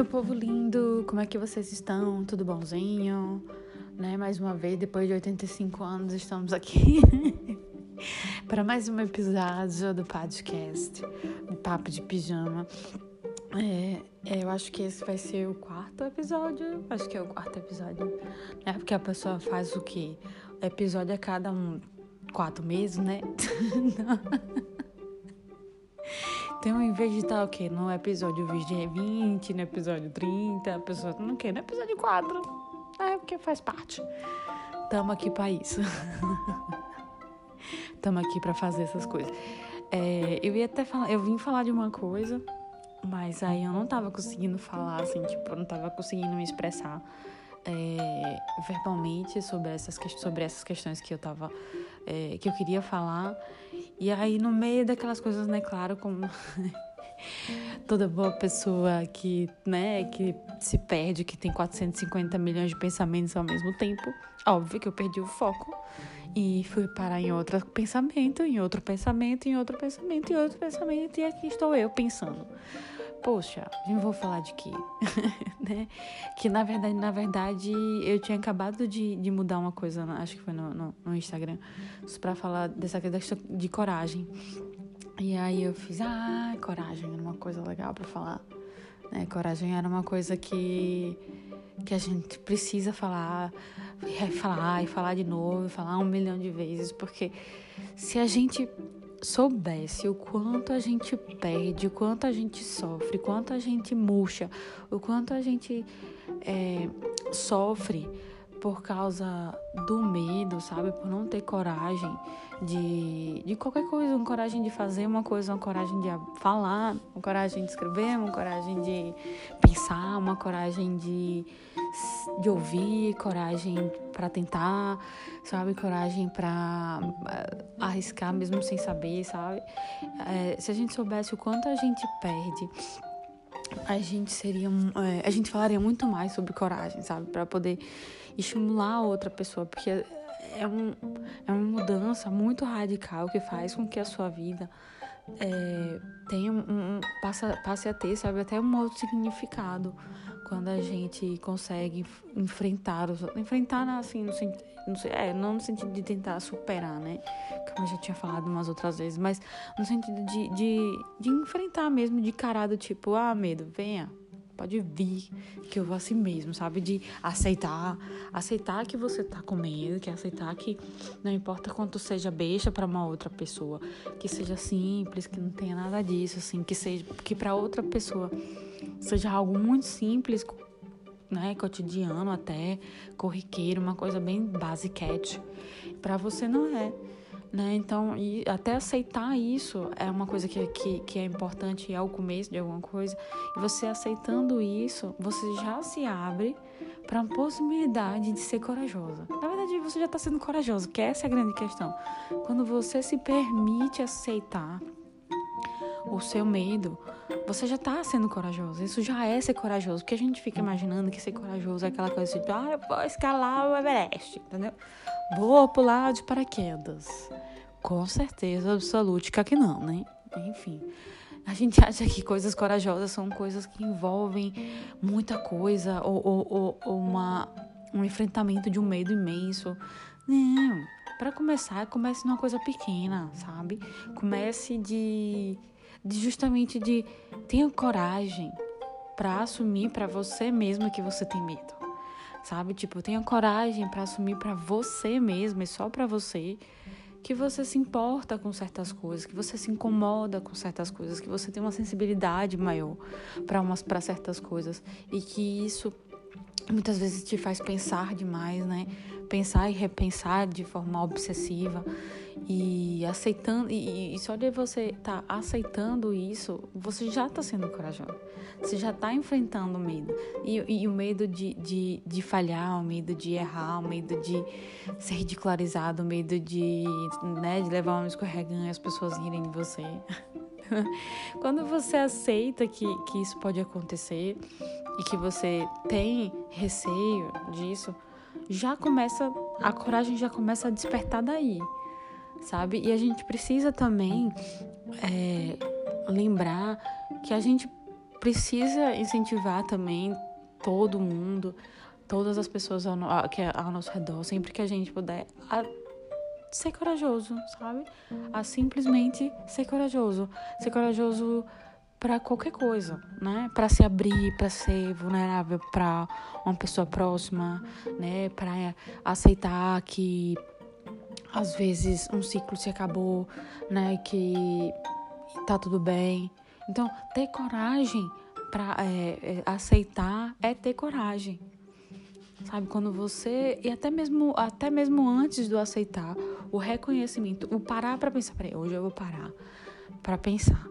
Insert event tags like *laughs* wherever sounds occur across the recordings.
Meu povo lindo, como é que vocês estão? Tudo bonzinho? Né? Mais uma vez, depois de 85 anos, estamos aqui *laughs* para mais um episódio do podcast Papo de Pijama. É, é, eu acho que esse vai ser o quarto episódio. Acho que é o quarto episódio. É porque a pessoa faz o quê? Episódio a cada um quatro meses, né? *laughs* Então, em vez de estar o quê? No episódio 20, no episódio 30, a pessoa não quer, no episódio 4. É porque faz parte. Tamo aqui para isso. *laughs* Tamo aqui para fazer essas coisas. É, eu ia até falar, eu vim falar de uma coisa, mas aí eu não tava conseguindo falar, assim, tipo, não tava conseguindo me expressar é, verbalmente sobre essas, sobre essas questões que eu tava, é, que eu queria falar. E aí, no meio daquelas coisas, né, claro, como *laughs* toda boa pessoa que, né, que se perde, que tem 450 milhões de pensamentos ao mesmo tempo, óbvio que eu perdi o foco e fui parar em outro pensamento, em outro pensamento, em outro pensamento, em outro pensamento, e aqui estou eu pensando poxa, não vou falar de quê? *laughs* né? Que na verdade, na verdade, eu tinha acabado de, de mudar uma coisa, acho que foi no, no, no Instagram, para falar dessa questão de coragem. E aí eu fiz, ah, coragem era uma coisa legal para falar. Né? Coragem era uma coisa que, que a gente precisa falar, falar e falar de novo, falar um milhão de vezes, porque se a gente soubesse o quanto a gente perde, o quanto a gente sofre, o quanto a gente murcha, o quanto a gente é, sofre por causa do medo, sabe? Por não ter coragem de, de qualquer coisa, uma coragem de fazer uma coisa, uma coragem de falar, uma coragem de escrever, uma coragem de pensar, uma coragem de, de ouvir, coragem para tentar, sabe? Coragem para eh, arriscar mesmo sem saber, sabe? É, se a gente soubesse o quanto a gente perde a gente seria é, a gente falaria muito mais sobre coragem, sabe, para poder estimular outra pessoa, porque é, um, é uma mudança muito radical que faz com que a sua vida é, tenha um, um, passa, passe a ter, sabe, até um outro significado quando a gente consegue enfrentar os enfrentar assim no, no, é, não no sentido de tentar superar, né? Como eu já tinha falado umas outras vezes, mas no sentido de, de, de enfrentar mesmo, de cara do tipo, ah, medo, venha, pode vir, que eu vou assim mesmo, sabe? De aceitar, aceitar que você tá com medo, que aceitar que não importa quanto seja besta para uma outra pessoa, que seja simples, que não tenha nada disso, assim, que seja que para outra pessoa seja algo muito simples, né, cotidiano até, corriqueiro, uma coisa bem basiquete. Para você não é. Né? Então, e até aceitar isso é uma coisa que, que, que é importante é o começo de alguma coisa. E você aceitando isso, você já se abre para a possibilidade de ser corajosa. Na verdade, você já está sendo corajoso, que essa é a grande questão. Quando você se permite aceitar o seu medo, você já está sendo corajoso. Isso já é ser corajoso. Porque a gente fica imaginando que ser corajoso é aquela coisa de, ah, eu vou escalar o Everest, entendeu? Vou pular de paraquedas. Com certeza absoluta que não, né? Enfim. A gente acha que coisas corajosas são coisas que envolvem muita coisa ou, ou, ou uma, um enfrentamento de um medo imenso. Não. Para começar, comece numa coisa pequena, sabe? Comece de, de justamente de tenha coragem para assumir para você mesmo que você tem medo sabe? Tipo, tenha coragem para assumir para você mesmo e só para você que você se importa com certas coisas, que você se incomoda com certas coisas, que você tem uma sensibilidade maior para umas para certas coisas e que isso muitas vezes te faz pensar demais, né? Pensar e repensar de forma obsessiva e aceitando e, e só de você estar tá aceitando isso, você já está sendo corajoso. Você já está enfrentando o medo. E, e o medo de, de, de, falhar, o medo de errar, o medo de ser ridicularizado, o medo de, né, de levar uma escorregão e as pessoas rirem de você. *laughs* Quando você aceita que, que isso pode acontecer e que você tem receio disso, já começa, a coragem já começa a despertar daí, sabe? E a gente precisa também é, lembrar que a gente precisa incentivar também todo mundo, todas as pessoas ao, ao, ao nosso redor, sempre que a gente puder, a ser corajoso, sabe? A simplesmente ser corajoso. Ser corajoso para qualquer coisa, né? Para se abrir, para ser vulnerável para uma pessoa próxima, né? Para aceitar que às vezes um ciclo se acabou, né? Que tá tudo bem. Então, ter coragem para é, é, aceitar é ter coragem. Sabe, quando você e até mesmo até mesmo antes do aceitar, o reconhecimento, o parar para pensar, peraí, hoje eu vou parar para pensar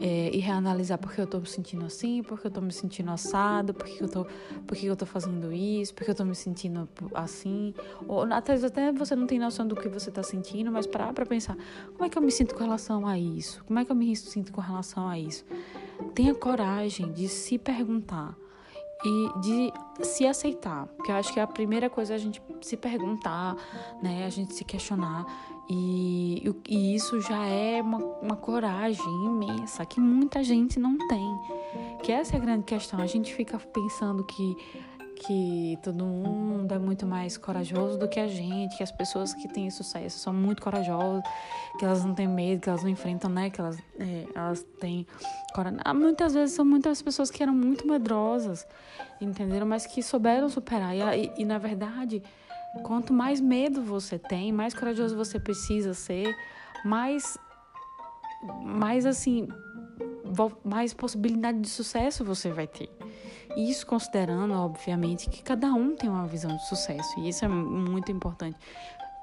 é, e reanalisar porque eu tô me sentindo assim, porque eu tô me sentindo assado, porque eu tô, porque eu tô fazendo isso, porque eu tô me sentindo assim. Ou até, até você não tem noção do que você tá sentindo, mas parar pra pensar, como é que eu me sinto com relação a isso? Como é que eu me sinto com relação a isso? Tenha coragem de se perguntar e de se aceitar, porque eu acho que a primeira coisa é a gente se perguntar, né, a gente se questionar e, e isso já é uma, uma coragem imensa que muita gente não tem, que essa é a grande questão. A gente fica pensando que que todo mundo é muito mais corajoso do que a gente, que as pessoas que têm sucesso são muito corajosas, que elas não têm medo, que elas não enfrentam, né? Que elas, é, elas têm coragem. Ah, muitas vezes são muitas pessoas que eram muito medrosas, entenderam? Mas que souberam superar. E, e, e na verdade, quanto mais medo você tem, mais corajoso você precisa ser, mais, mais assim, mais possibilidade de sucesso você vai ter. Isso considerando, obviamente, que cada um tem uma visão de sucesso, e isso é muito importante.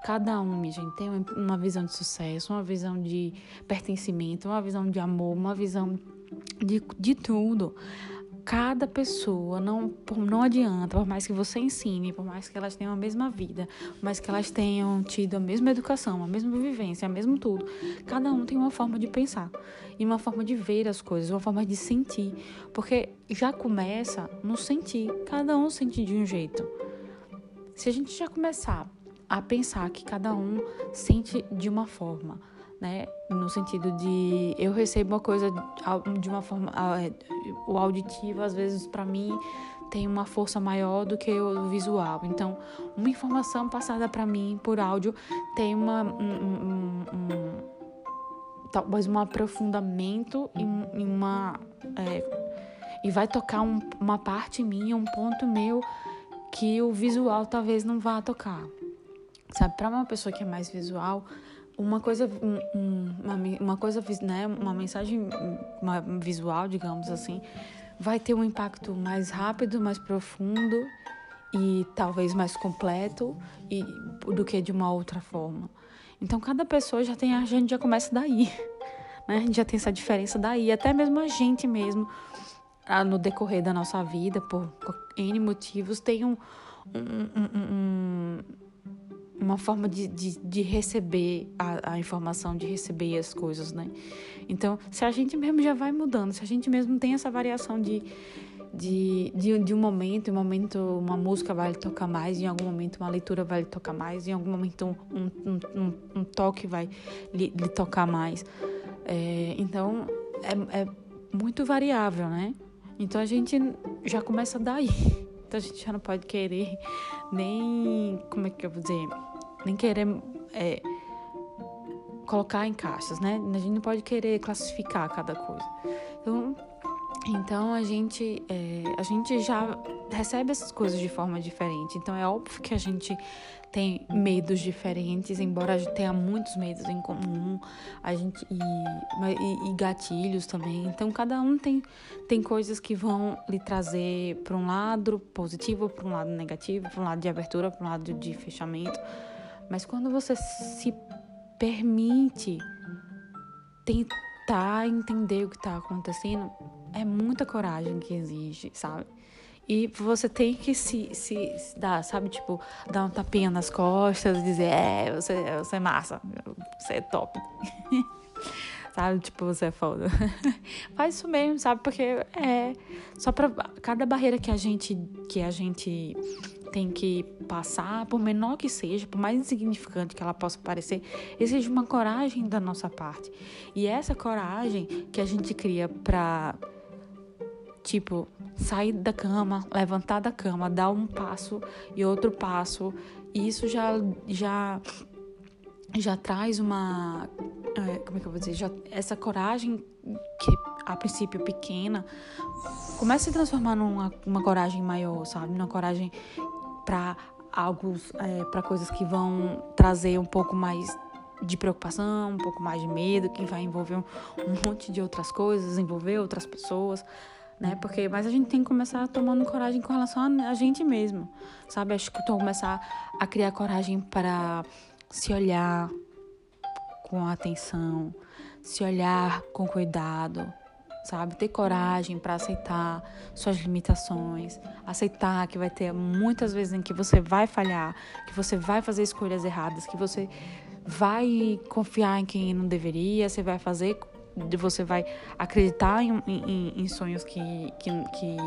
Cada um, minha gente, tem uma visão de sucesso, uma visão de pertencimento, uma visão de amor, uma visão de, de tudo cada pessoa, não, não adianta, por mais que você ensine, por mais que elas tenham a mesma vida, por mais que elas tenham tido a mesma educação, a mesma vivência, a mesmo tudo, cada um tem uma forma de pensar e uma forma de ver as coisas, uma forma de sentir, porque já começa no sentir, cada um sente de um jeito. Se a gente já começar a pensar que cada um sente de uma forma, né? No sentido de eu recebo uma coisa de uma forma o auditivo às vezes para mim tem uma força maior do que o visual. Então, uma informação passada para mim por áudio tem uma um, um, um, talvez um aprofundamento em uma é, e vai tocar um, uma parte minha, um ponto meu que o visual talvez não vá tocar. Sabe, para uma pessoa que é mais visual, uma coisa, uma, uma coisa, né, uma mensagem uma visual, digamos assim, vai ter um impacto mais rápido, mais profundo e talvez mais completo e, do que de uma outra forma. Então cada pessoa já tem, a gente já começa daí, *laughs* né? A gente já tem essa diferença daí, até mesmo a gente mesmo no decorrer da nossa vida, por, por N motivos, tem um, um, um, um uma forma de, de, de receber a, a, informação, de receber as coisas, né? Então, se a gente mesmo já vai mudando, se a gente mesmo tem essa variação de, de, de, de um momento, em um momento uma música vai tocar mais, em algum momento uma leitura vai tocar mais, em algum momento um, um, um, um toque vai lhe, lhe tocar mais. É, então, é, é muito variável, né? Então, a gente já começa daí. *laughs* Então a gente já não pode querer nem. Como é que eu vou dizer? Nem querer é, colocar em caixas, né? A gente não pode querer classificar cada coisa. Então, então a gente, é, a gente já recebe essas coisas de forma diferente. Então é óbvio que a gente tem medos diferentes, embora a gente tenha muitos medos em comum, a gente e, e, e gatilhos também. Então cada um tem, tem coisas que vão lhe trazer para um lado positivo, para um lado negativo, para um lado de abertura, para um lado de fechamento. Mas quando você se permite tentar entender o que está acontecendo, é muita coragem que exige, sabe? E você tem que se, se, se, dar, sabe? Tipo, dar um tapinha nas costas dizer: É, você, você é massa, você é top. *laughs* sabe? Tipo, você é foda. *laughs* Faz isso mesmo, sabe? Porque é só pra cada barreira que a gente, que a gente tem que passar, por menor que seja, por mais insignificante que ela possa parecer, exige uma coragem da nossa parte. E essa coragem que a gente cria pra Tipo, sair da cama, levantar da cama, dar um passo e outro passo. Isso já, já, já traz uma. É, como é que eu vou dizer? Já, essa coragem que a princípio pequena começa a se transformar numa uma coragem maior, sabe? Numa coragem para algo, é, para coisas que vão trazer um pouco mais de preocupação, um pouco mais de medo, que vai envolver um, um monte de outras coisas, envolver outras pessoas né? Porque mas a gente tem que começar tomando coragem com relação a, a gente mesmo, sabe? Acho que então começar a criar coragem para se olhar com atenção, se olhar com cuidado, sabe? Ter coragem para aceitar suas limitações, aceitar que vai ter muitas vezes em que você vai falhar, que você vai fazer escolhas erradas, que você vai confiar em quem não deveria, você vai fazer você vai acreditar em, em, em sonhos que, que, que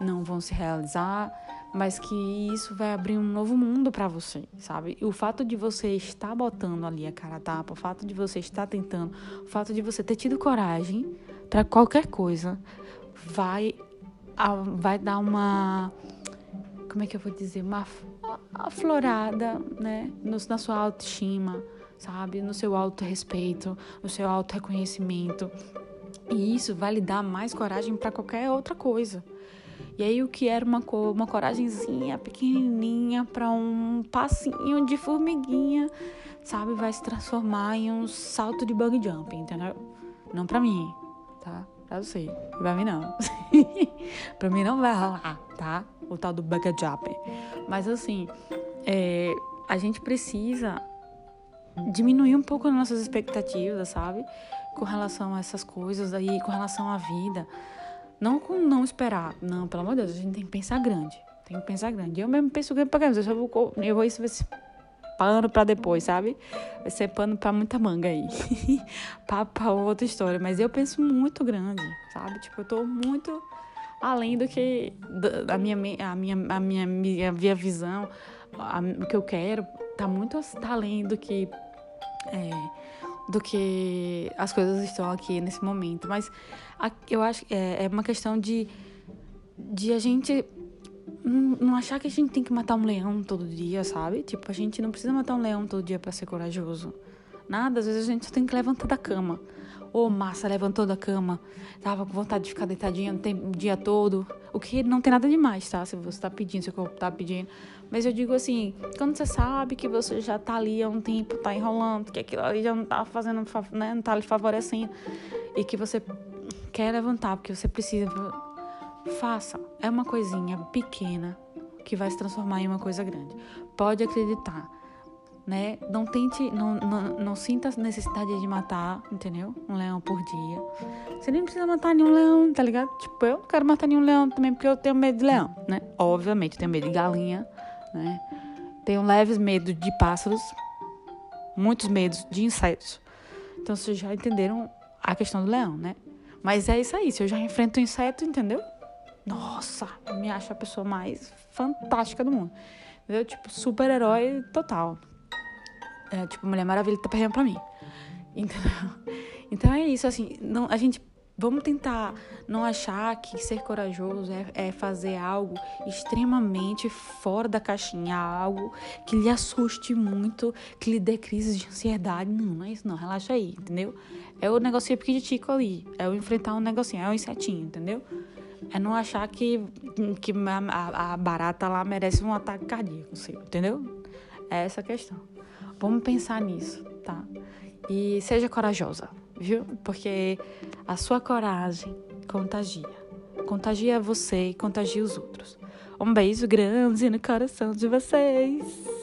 não vão se realizar, mas que isso vai abrir um novo mundo para você, sabe? E o fato de você estar botando ali a cara a tapa, o fato de você estar tentando, o fato de você ter tido coragem para qualquer coisa, vai vai dar uma como é que eu vou dizer, uma aflorada, né, na sua autoestima sabe? No seu auto-respeito, no seu auto-reconhecimento. E isso vai lhe dar mais coragem para qualquer outra coisa. E aí o que era uma, uma coragemzinha pequenininha para um passinho de formiguinha, sabe, vai se transformar em um salto de bug jump, entendeu? Não para mim, tá? Pra você. Pra mim não. *laughs* pra mim não vai rolar, tá? O tal do jump. Mas assim, é, a gente precisa diminuir um pouco as nossas expectativas, sabe? Com relação a essas coisas aí, com relação à vida. Não com não esperar. Não, pelo amor de Deus, a gente tem que pensar grande. Tem que pensar grande. Eu mesmo penso grande pra caramba. Eu vou, eu vou isso pano pra depois, sabe? Vai ser pano pra muita manga aí. *laughs* pra outra história. Mas eu penso muito grande, sabe? Tipo, eu tô muito além do que a minha, a minha, a minha, a minha visão, a, o que eu quero, tá muito tá além do que é, do que as coisas estão aqui nesse momento. Mas a, eu acho que é, é, uma questão de, de a gente não, achar que a gente tem que matar um leão todo dia, sabe? Tipo, a gente não precisa matar um leão todo dia para ser corajoso. Nada, às vezes a gente só tem que levantar da cama. Ô, oh, massa, levantou da cama, tava com vontade de ficar deitadinha o dia todo. O que não tem nada demais, tá? Se você tá pedindo, se o corpo tá pedindo. Mas eu digo assim, quando você sabe que você já tá ali há um tempo, tá enrolando, que aquilo ali já não tá fazendo, né, não tá lhe favorecendo, e que você quer levantar, porque você precisa, faça. É uma coisinha pequena que vai se transformar em uma coisa grande. Pode acreditar, né? Não tente, não, não, não sinta necessidade de matar, entendeu? Um leão por dia. Você nem precisa matar nenhum leão, tá ligado? Tipo, eu não quero matar nenhum leão também porque eu tenho medo de leão, né? Obviamente, eu tenho medo de galinha né? Tenho leves medo de pássaros, muitos medos de insetos. Então vocês já entenderam a questão do leão, né? Mas é isso aí, se eu já enfrento um inseto, entendeu? Nossa, me acho a pessoa mais fantástica do mundo. Entendeu? Tipo, super-herói total. É, tipo, Mulher Maravilha tá perdendo pra mim. Entendeu? *laughs* Então é isso, assim, não, a gente Vamos tentar não achar que ser corajoso é, é, fazer algo extremamente fora da caixinha, algo que lhe assuste muito, que lhe dê crise de ansiedade. Não, não é isso não, relaxa aí, entendeu? É o negocinho pequitico ali, é o enfrentar um negocinho, é o um insetinho, entendeu? É não achar que, que a, a barata lá merece um ataque cardíaco, entendeu? É essa a questão. Vamos pensar nisso, tá? E seja corajosa viu? Porque a sua coragem contagia. Contagia você e contagia os outros. Um beijo grande no coração de vocês.